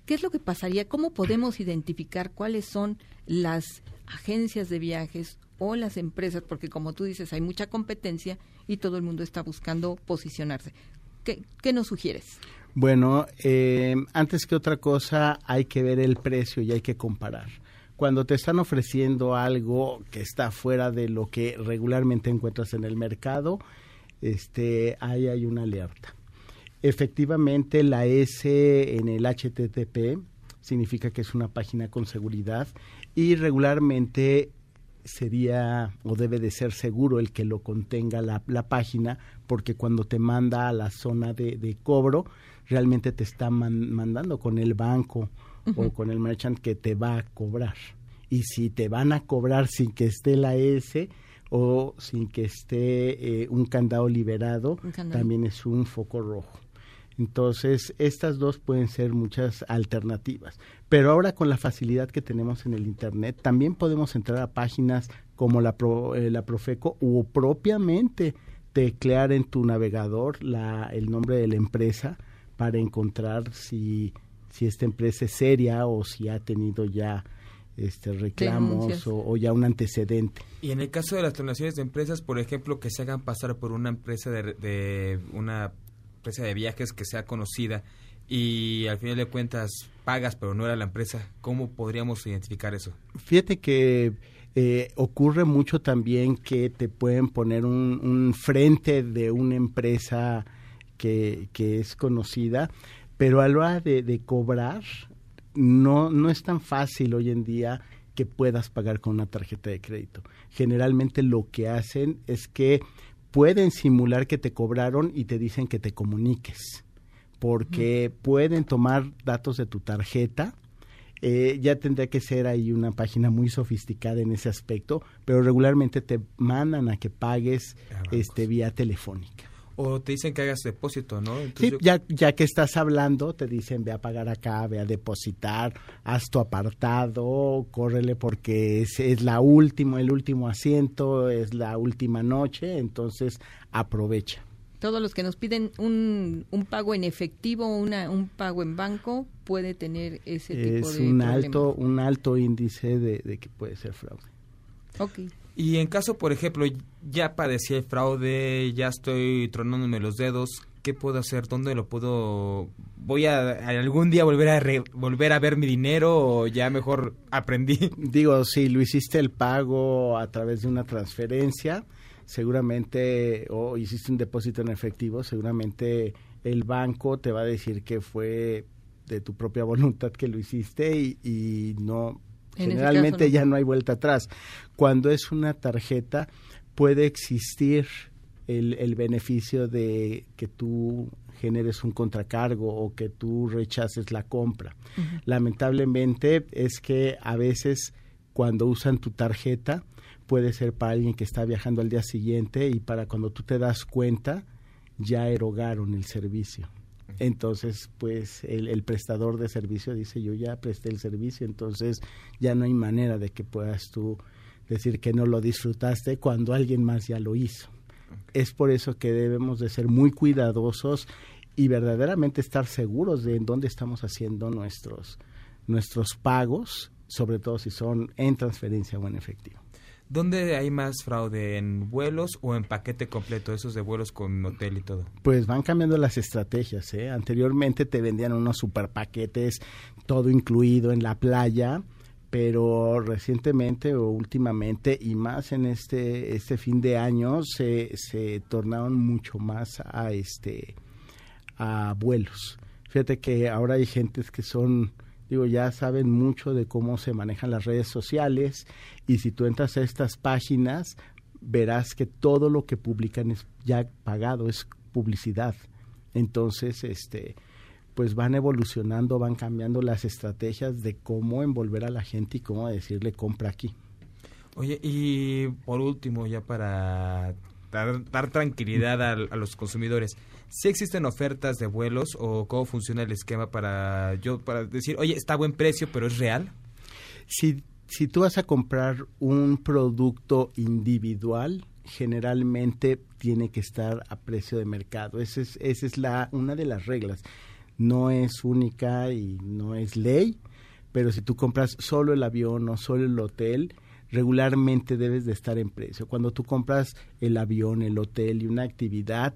¿Qué es lo que pasaría? ¿Cómo podemos identificar cuáles son las agencias de viajes o las empresas? Porque como tú dices, hay mucha competencia y todo el mundo está buscando posicionarse. ¿Qué, nos sugieres? Bueno, eh, antes que otra cosa, hay que ver el precio y hay que comparar cuando te están ofreciendo algo que está fuera de lo que regularmente encuentras en el mercado, este, ahí hay una alerta. Efectivamente, la S en el HTTP significa que es una página con seguridad y regularmente sería o debe de ser seguro el que lo contenga la, página porque cuando te manda a la zona de cobro realmente te está mandando con el banco o con el merchant que te va a cobrar. Y si te van a cobrar sin que esté la S o sin que esté eh, un candado liberado, también es un foco rojo. Entonces, estas dos pueden ser muchas alternativas. Pero ahora con la facilidad que tenemos en el Internet, también podemos entrar a páginas como la, eh, la Profeco o propiamente teclear en tu navegador la, el nombre de la empresa para encontrar si si esta empresa es seria o si ha tenido ya este reclamos o, ya un antecedente. Y en el caso de las donaciones de empresas, por ejemplo, que se hagan pasar por una empresa de, una empresa de viajes que sea conocida y al final de cuentas pagas pero no era la empresa, ¿cómo podríamos identificar eso? Fíjate que eh, ocurre mucho también que te pueden poner un, un frente de una empresa que, que es conocida pero a la hora de, cobrar, no, no es tan fácil hoy en día que puedas pagar con una tarjeta de crédito. Generalmente lo que hacen es que pueden simular que te cobraron y te dicen que te comuniques, porque pueden tomar datos de tu tarjeta. Eh, ya tendría que ser ahí una página muy sofisticada en ese aspecto, pero regularmente te mandan a que pagues este vía telefónica. O te dicen que hagas depósito, ¿no? sí, ya, ya que estás hablando, te dicen ve a pagar acá, ve a depositar, haz tu apartado, córrele porque es, es la última, el último asiento, es la última noche, entonces aprovecha. Todos los que nos piden un, un pago en efectivo, una, un pago en banco, puede tener ese tipo de Es un alto, un alto índice de, de que puede ser fraude. Okay. Y en caso, por ejemplo, ya padecí el fraude, ya estoy tronándome los dedos, ¿qué puedo hacer? ¿Dónde lo puedo? ¿Voy a, algún día volver a volver a ver mi dinero o ya mejor aprendí? Digo, si lo hiciste el pago a través de una transferencia, seguramente, o hiciste un depósito en efectivo, seguramente el banco te va a decir que fue de tu propia voluntad que lo hiciste y no Generalmente ya no hay vuelta atrás. Cuando es una tarjeta, puede existir el, el beneficio de que tú generes un contracargo o que tú rechaces la compra. Lamentablemente es que a veces cuando usan tu tarjeta puede ser para alguien que está viajando al día siguiente y para cuando tú te das cuenta ya erogaron el servicio. Entonces, pues el, el, prestador de servicio dice, yo ya presté el servicio, entonces ya no hay manera de que puedas tú decir que no lo disfrutaste cuando alguien más ya lo hizo. Es por eso que debemos de ser muy cuidadosos y verdaderamente estar seguros de en dónde estamos haciendo nuestros, nuestros pagos, sobre todo si son en transferencia o en efectivo. ¿Dónde hay más fraude? ¿En vuelos o en paquete completo? Esos de vuelos con hotel y todo. Pues van cambiando las estrategias. ¿eh? Anteriormente te vendían unos super paquetes, todo incluido en la playa, pero recientemente o últimamente y más en este, este fin de año se, se tornaron mucho más a, este, a vuelos. Fíjate que ahora hay gentes que son ya saben mucho de cómo se manejan las redes sociales y si tú entras a estas páginas, verás que todo lo que publican es ya pagado, es publicidad. Entonces, este, pues van evolucionando, van cambiando las estrategias de cómo envolver a la gente y cómo decirle compra aquí. Oye, y por último, ya para dar, tranquilidad a, los consumidores, ¿sí existen ofertas de vuelos o cómo funciona el esquema para yo para decir, oye, está a buen precio, pero es real? Si, si tú vas a comprar un producto individual, generalmente tiene que estar a precio de mercado. Esa es, esa es la, una de las reglas. No es única y no es ley, pero si tú compras solo el avión o solo el hotel, regularmente debes de estar en precio. Cuando tú compras el avión, el hotel y una actividad,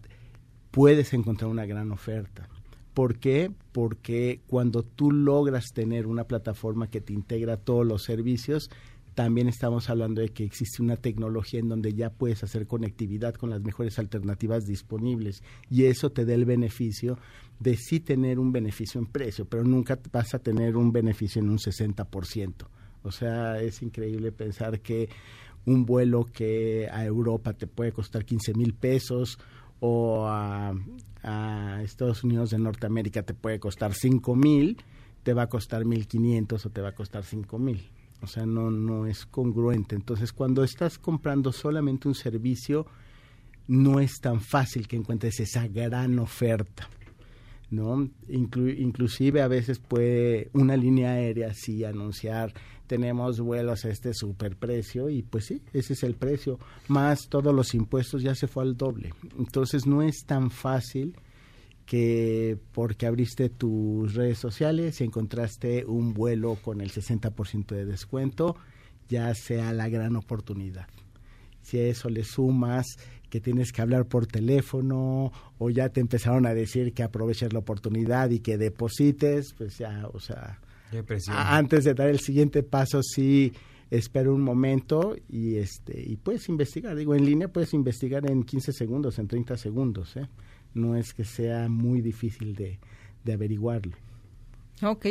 puedes encontrar una gran oferta. ¿Por qué? Porque cuando tú logras tener una plataforma que te integra todos los servicios, también estamos hablando de que existe una tecnología en donde ya puedes hacer conectividad con las mejores alternativas disponibles y eso te da el beneficio de sí tener un beneficio en precio, pero nunca vas a tener un beneficio en un 60%. O sea, es increíble pensar que un vuelo que a Europa te puede costar 15 mil pesos o a, Estados Unidos de Norteamérica te puede costar 5 mil, te va a costar 1.500 o te va a costar 5 mil. O sea, no, no es congruente. Entonces, cuando estás comprando solamente un servicio, no es tan fácil que encuentres esa gran oferta. ¿no? Inclu inclusive a veces puede una línea aérea sí anunciar tenemos vuelos a este superprecio y pues sí, ese es el precio, más todos los impuestos ya se fue al doble. Entonces no es tan fácil que porque abriste tus redes sociales y encontraste un vuelo con el 60% de descuento, ya sea la gran oportunidad. Si a eso le sumas que tienes que hablar por teléfono o ya te empezaron a decir que aproveches la oportunidad y que deposites, pues ya, o sea, antes de dar el siguiente paso sí espero un momento y este y puedes investigar, digo, en línea puedes investigar en 15 segundos, en 30 segundos, ¿eh? No es que sea muy difícil de, de averiguarlo. Ok,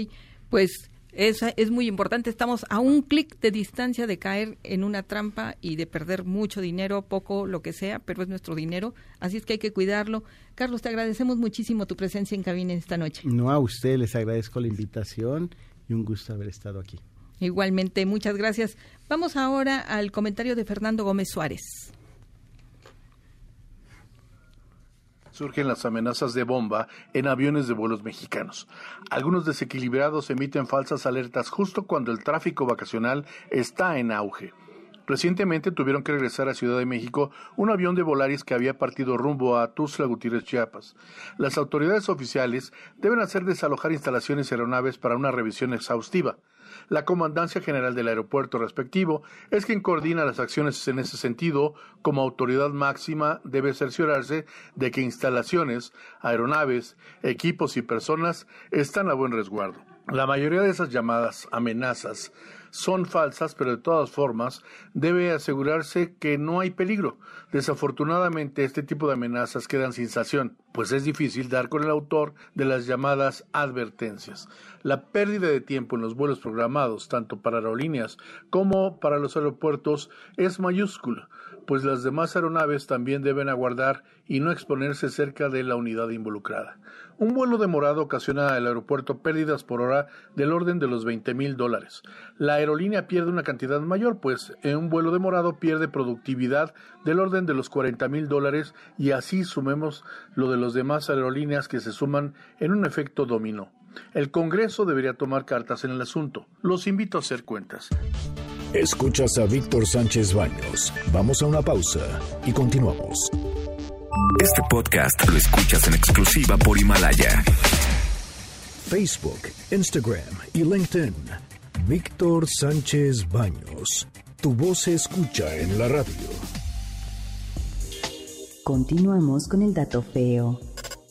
pues es, es muy importante. Estamos a un clic de distancia de caer en una trampa y de perder mucho dinero, poco, lo que sea, pero es nuestro dinero. Así es que hay que cuidarlo. Carlos, te agradecemos muchísimo tu presencia en cabina esta noche. No, a usted les agradezco la invitación y un gusto haber estado aquí. Igualmente, muchas gracias. Vamos ahora al comentario de Fernando Gómez Suárez. surgen las amenazas de bomba en aviones de vuelos mexicanos. Algunos desequilibrados emiten falsas alertas justo cuando el tráfico vacacional está en auge. Recientemente tuvieron que regresar a Ciudad de México un avión de Volaris que había partido rumbo a Tuzla Gutiérrez, Chiapas. Las autoridades oficiales deben hacer desalojar instalaciones aeronaves para una revisión exhaustiva. La Comandancia General del aeropuerto respectivo es quien coordina las acciones en ese sentido. Como autoridad máxima debe cerciorarse de que instalaciones, aeronaves, equipos y personas están a buen resguardo. La mayoría de esas llamadas amenazas son falsas, pero de todas formas debe asegurarse que no hay peligro. Desafortunadamente, este tipo de amenazas quedan sin sanción. pues es difícil dar con el autor de las llamadas advertencias. La pérdida de tiempo en los vuelos programados, tanto para aerolíneas como para los aeropuertos, es mayúscula, pues las demás aeronaves también deben aguardar y no exponerse cerca de la unidad involucrada. Un vuelo demorado ocasiona al aeropuerto pérdidas por hora del orden de los 20 mil dólares. La aerolínea pierde una cantidad mayor, pues en un vuelo demorado pierde productividad del orden de los 40 mil dólares y así sumemos lo de los demás aerolíneas que se suman en un efecto dominó. El Congreso debería tomar cartas en el asunto. Los invito a hacer cuentas. Escuchas a Víctor Sánchez Baños. Vamos a una pausa y continuamos. Este podcast lo escuchas en exclusiva por Himalaya. Facebook, Instagram y LinkedIn. Víctor Sánchez Baños. Tu voz se escucha en la radio. Continuamos con el dato feo.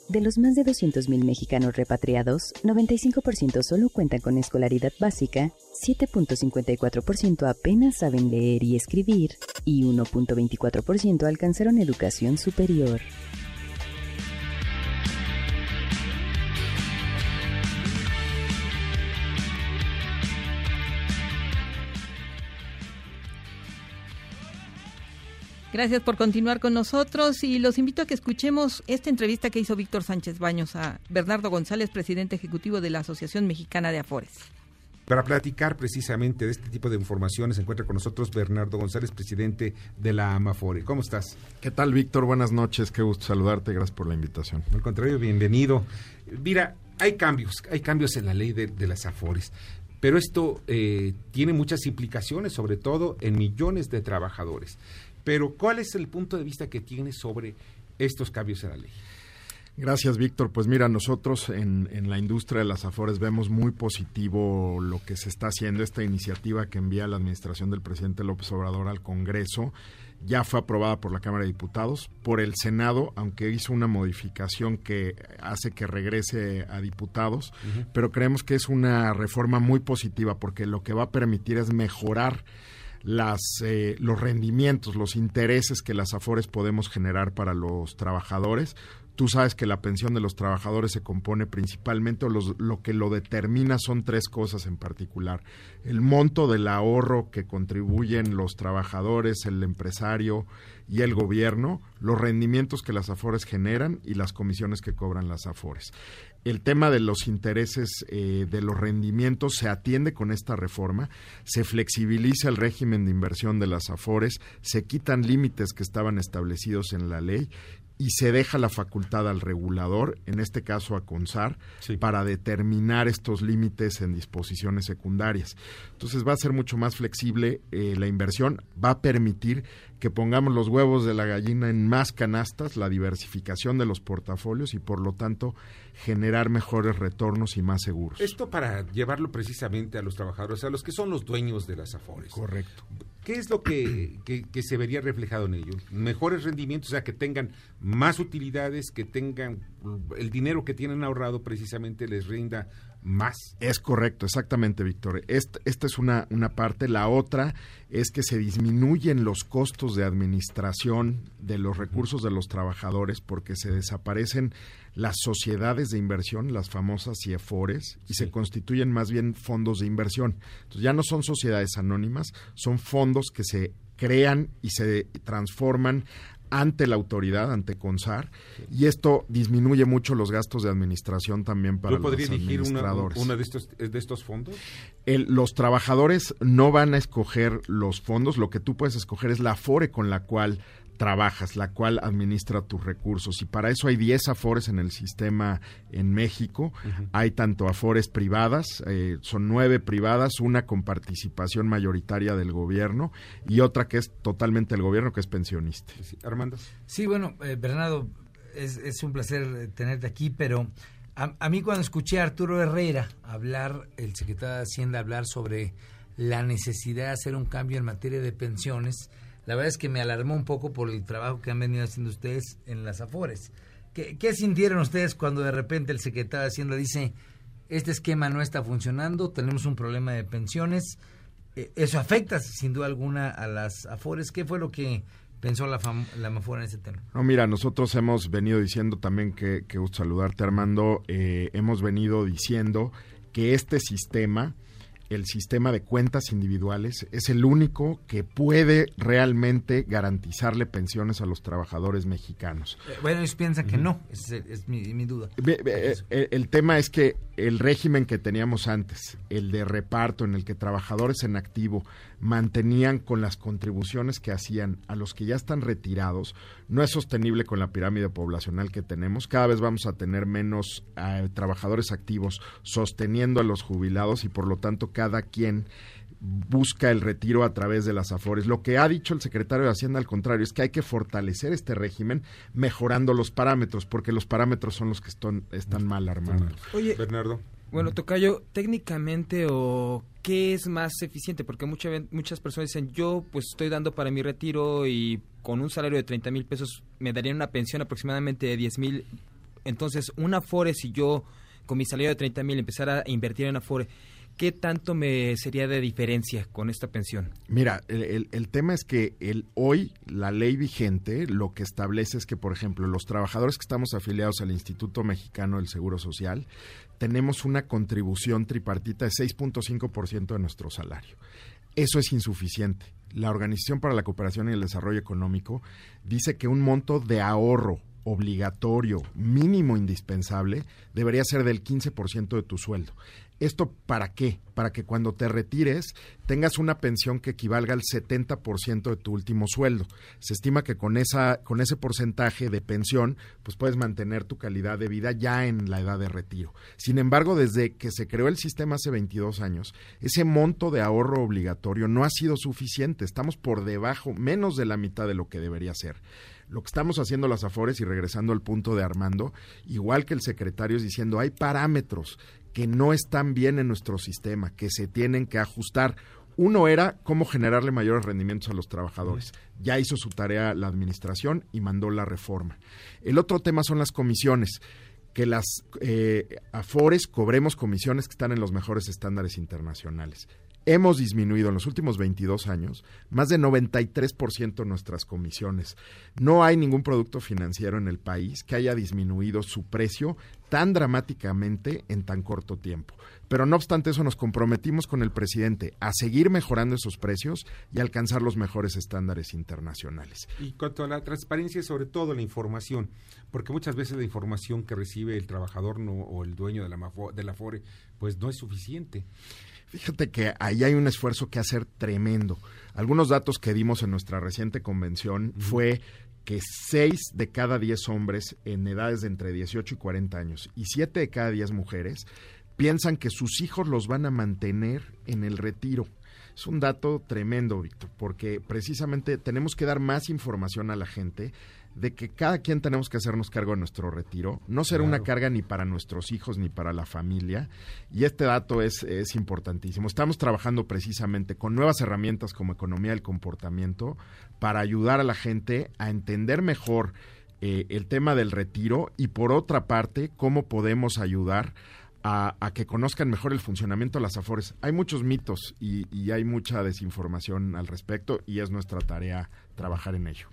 De los más de 200.000 mexicanos repatriados, 95% solo cuentan con escolaridad básica, 7.54% apenas saben leer y escribir y 1.24% alcanzaron educación superior. Gracias por continuar con nosotros y los invito a que escuchemos esta entrevista que hizo Víctor Sánchez Baños a Bernardo González, presidente ejecutivo de la Asociación Mexicana de Afores. Para platicar precisamente de este tipo de informaciones, se encuentra con nosotros Bernardo González, presidente de la AMAFORE. ¿Cómo estás? ¿Qué tal, Víctor? Buenas noches, qué gusto saludarte, gracias por la invitación. Al contrario, bienvenido. Mira, hay cambios, hay cambios en la ley de, de las AFORES, pero esto eh, tiene muchas implicaciones, sobre todo en millones de trabajadores. Pero, ¿cuál es el punto de vista que tienes sobre estos cambios en la ley? Gracias, Víctor. Pues mira, nosotros en, en, la industria de las Afores vemos muy positivo lo que se está haciendo, esta iniciativa que envía la administración del presidente López Obrador al Congreso. Ya fue aprobada por la Cámara de Diputados, por el Senado, aunque hizo una modificación que hace que regrese a diputados, uh -huh. pero creemos que es una reforma muy positiva porque lo que va a permitir es mejorar las, eh, los rendimientos, los intereses que las AFORES podemos generar para los trabajadores. Tú sabes que la pensión de los trabajadores se compone principalmente, o los, lo que lo determina son tres cosas en particular. El monto del ahorro que contribuyen los trabajadores, el empresario y el gobierno, los rendimientos que las AFORES generan y las comisiones que cobran las AFORES el tema de los intereses eh, de los rendimientos se atiende con esta reforma, se flexibiliza el régimen de inversión de las AFORES, se quitan límites que estaban establecidos en la ley y se deja la facultad al regulador, en este caso a CONSAR, sí. para determinar estos límites en disposiciones secundarias. Entonces va a ser mucho más flexible eh, la inversión, va a permitir que pongamos los huevos de la gallina en más canastas, la diversificación de los portafolios y por lo tanto generar mejores retornos y más seguros. Esto para llevarlo precisamente a los trabajadores, a los que son los dueños de las afores. Correcto. ¿Qué es lo que, que, se vería reflejado en ellos? Mejores rendimientos, o sea, que tengan más utilidades, que tengan el dinero que tienen ahorrado precisamente les rinda más. Es correcto, exactamente, Víctor. Esta, esta es una, una parte. La otra es que se disminuyen los costos de administración de los recursos de los trabajadores porque se desaparecen las sociedades de inversión, las famosas CIEFORES, y sí. se constituyen más bien fondos de inversión. Entonces ya no son sociedades anónimas, son fondos que se crean y se transforman ante la autoridad, ante CONSAR, sí. y esto disminuye mucho los gastos de administración también para los administradores. Una, una de, estos, de estos fondos? El, los trabajadores no van a escoger los fondos, lo que tú puedes escoger es la AFORE con la cual trabajas, la cual administra tus recursos. Y para eso hay 10 afores en el sistema en México. Uh -huh. Hay tanto afores privadas, eh, son nueve privadas, una con participación mayoritaria del gobierno y otra que es totalmente el gobierno, que es pensionista. Sí, Armando. Sí, bueno, eh, Bernardo, es, es, un placer tenerte aquí, pero a, a mí cuando escuché a Arturo Herrera hablar, el secretario de Hacienda, hablar sobre la necesidad de hacer un cambio en materia de pensiones, la verdad es que me alarmó un poco por el trabajo que han venido haciendo ustedes en las Afores. ¿Qué, ¿Qué, sintieron ustedes cuando de repente el secretario de dice, este esquema no está funcionando, tenemos un problema de pensiones? Eh, eso afecta sin duda alguna a las Afores. ¿Qué fue lo que pensó la, la Amafore en ese tema? No, mira, nosotros hemos venido diciendo también que, que gusto saludarte, Armando. eh, hemos venido diciendo que este sistema, el sistema de cuentas individuales, es el único que puede realmente garantizarle pensiones a los trabajadores mexicanos. Eh, Bueno, ellos piensan que no, es, es mi, mi duda. Eh, el tema es que el régimen que teníamos antes, el de reparto en el que trabajadores en activo mantenían con las contribuciones que hacían a los que ya están retirados, no es sostenible con la pirámide poblacional que tenemos. Cada vez vamos a tener menos eh, trabajadores activos sosteniendo a los jubilados y por lo tanto cada quien busca el retiro a través de las afores. Lo que ha dicho el secretario de Hacienda, al contrario, es que hay que fortalecer este régimen mejorando los parámetros, porque los parámetros son los que están, están mal armados. Oye, Bernardo. Bueno, Tocayo, técnicamente o qué es más eficiente, porque mucha, ven- muchas personas dicen, yo pues estoy dando para mi retiro y con un salario de 30 mil pesos me darían una pensión aproximadamente de 10 mil. Entonces, una Afore, si yo con mi salario de 30 mil empezara a invertir en Afore, ¿qué tanto me sería de diferencia con esta pensión? Mira, el, el- tema es que el, hoy la ley vigente lo que establece es que, por ejemplo, los trabajadores que estamos afiliados al Instituto Mexicano del Seguro Social, tenemos una contribución tripartita de 6.5% de nuestro salario. Eso es insuficiente. La Organización para la Cooperación y el Desarrollo Económico dice que un monto de ahorro obligatorio, mínimo indispensable, debería ser del 15% de tu sueldo. ¿Esto para qué? Para que cuando te retires tengas una pensión que equivalga al 70% de tu último sueldo. Se estima que con esa con ese porcentaje de pensión, pues puedes mantener tu calidad de vida ya en la edad de retiro. Sin embargo, desde que se creó el sistema hace 22 años, ese monto de ahorro obligatorio no ha sido suficiente. Estamos por debajo, menos de la mitad de lo que debería ser lo que estamos haciendo las Afores y regresando al punto de Armando, igual que el secretario es diciendo, hay parámetros que no están bien en nuestro sistema, que se tienen que ajustar. Uno era cómo generarle mayores rendimientos a los trabajadores. Ya hizo su tarea la administración y mandó la reforma. El otro tema son las comisiones que las eh, Afores cobremos comisiones que están en los mejores estándares internacionales. Hemos disminuido en los últimos 22 años más de 93% nuestras comisiones. No hay ningún producto financiero en el país que haya disminuido su precio tan dramáticamente en tan corto tiempo. Pero no obstante eso nos comprometimos con el presidente a seguir mejorando esos precios y alcanzar los mejores estándares internacionales. Y cuanto a la transparencia, sobre todo la información, porque muchas veces la información que recibe el trabajador no, o el dueño de la, de la FORE, pues no es suficiente. Fíjate que ahí hay un esfuerzo que hacer tremendo. Algunos datos que dimos en nuestra reciente convención fue que 6 de cada 10 hombres en edades de entre 18 y 40 años y 7 de cada 10 mujeres piensan que sus hijos los van a mantener en el retiro. Es un dato tremendo, Víctor, porque precisamente tenemos que dar más información a la gente de que cada quien tenemos que hacernos cargo de nuestro retiro, no ser una carga ni para nuestros hijos ni para la familia, y este dato es, es importantísimo. Estamos trabajando precisamente con nuevas herramientas como economía del comportamiento para ayudar a la gente a entender mejor eh, el tema del retiro y por otra parte, cómo podemos ayudar a, a que conozcan mejor el funcionamiento de las AFORES. Hay muchos mitos y, y hay mucha desinformación al respecto y es nuestra tarea trabajar en ello.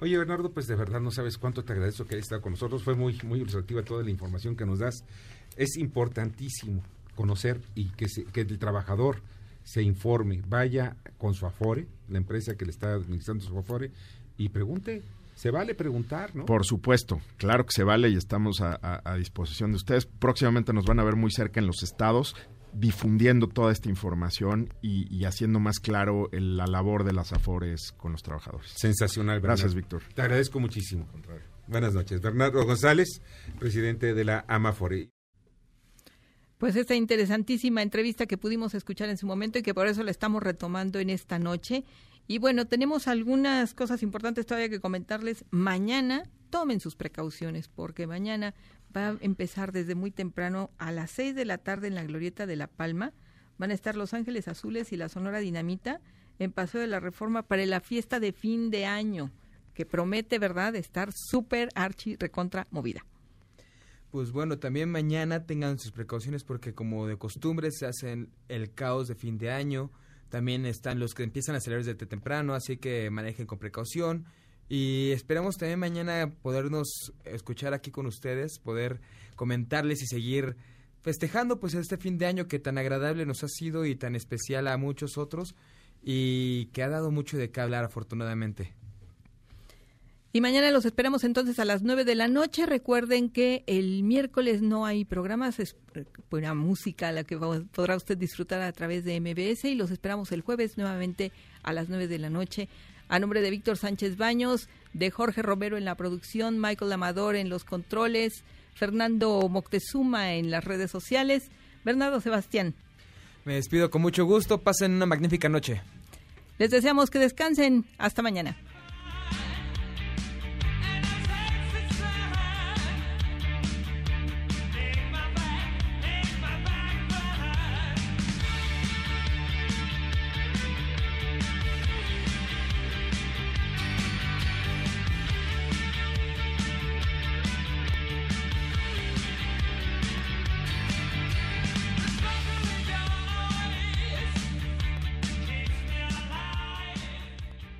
Oye, Bernardo, pues de verdad no sabes cuánto te agradezco que hayas estado con nosotros. Fue muy, muy ilustrativa toda la información que nos das. Es importantísimo conocer y que, se- que el trabajador se informe, vaya con su Afore, la empresa que le está administrando su Afore, y pregunte. Se vale preguntar, ¿no? Por supuesto, claro que se vale y estamos a, disposición de ustedes. Próximamente nos van a ver muy cerca en los estados difundiendo toda esta información y, y haciendo más claro el- la labor de las AFORES con los trabajadores. Sensacional, Bernardo. Gracias, Víctor. Te agradezco muchísimo. Buenas noches. Bernardo González, presidente de la Amafore. Pues esta interesantísima entrevista que pudimos escuchar en su momento y que por eso la estamos retomando en esta noche. Y bueno, tenemos algunas cosas importantes todavía que comentarles. Mañana tomen sus precauciones porque mañana va a empezar desde muy temprano a las 6 de la tarde en la Glorieta de La Palma. Van a estar Los Ángeles Azules y la Sonora Dinamita en Paseo de la Reforma para la fiesta de fin de año que promete, ¿verdad?, estar súper archi recontra movida. Pues bueno, también mañana tengan sus precauciones porque como de costumbre se hacen el caos de fin de año, también están los que empiezan a salir desde temprano, así que manejen con precaución. Y esperamos también mañana podernos escuchar aquí con ustedes, poder comentarles y seguir festejando pues este fin de año que tan agradable nos ha sido y tan especial a muchos otros y que ha dado mucho de qué hablar afortunadamente. Y mañana los esperamos entonces a las 9 de la noche. Recuerden que el miércoles no hay programas, es buena música la que podrá usted disfrutar a través de MBS y los esperamos el jueves nuevamente a las 9 de la noche. A nombre de Víctor Sánchez Baños, de Jorge Romero en la producción, Michael Amador en los controles, Fernando Moctezuma en las redes sociales, Bernardo Sebastián. Me despido con mucho gusto, pasen una magnífica noche. Les deseamos que descansen. Hasta mañana.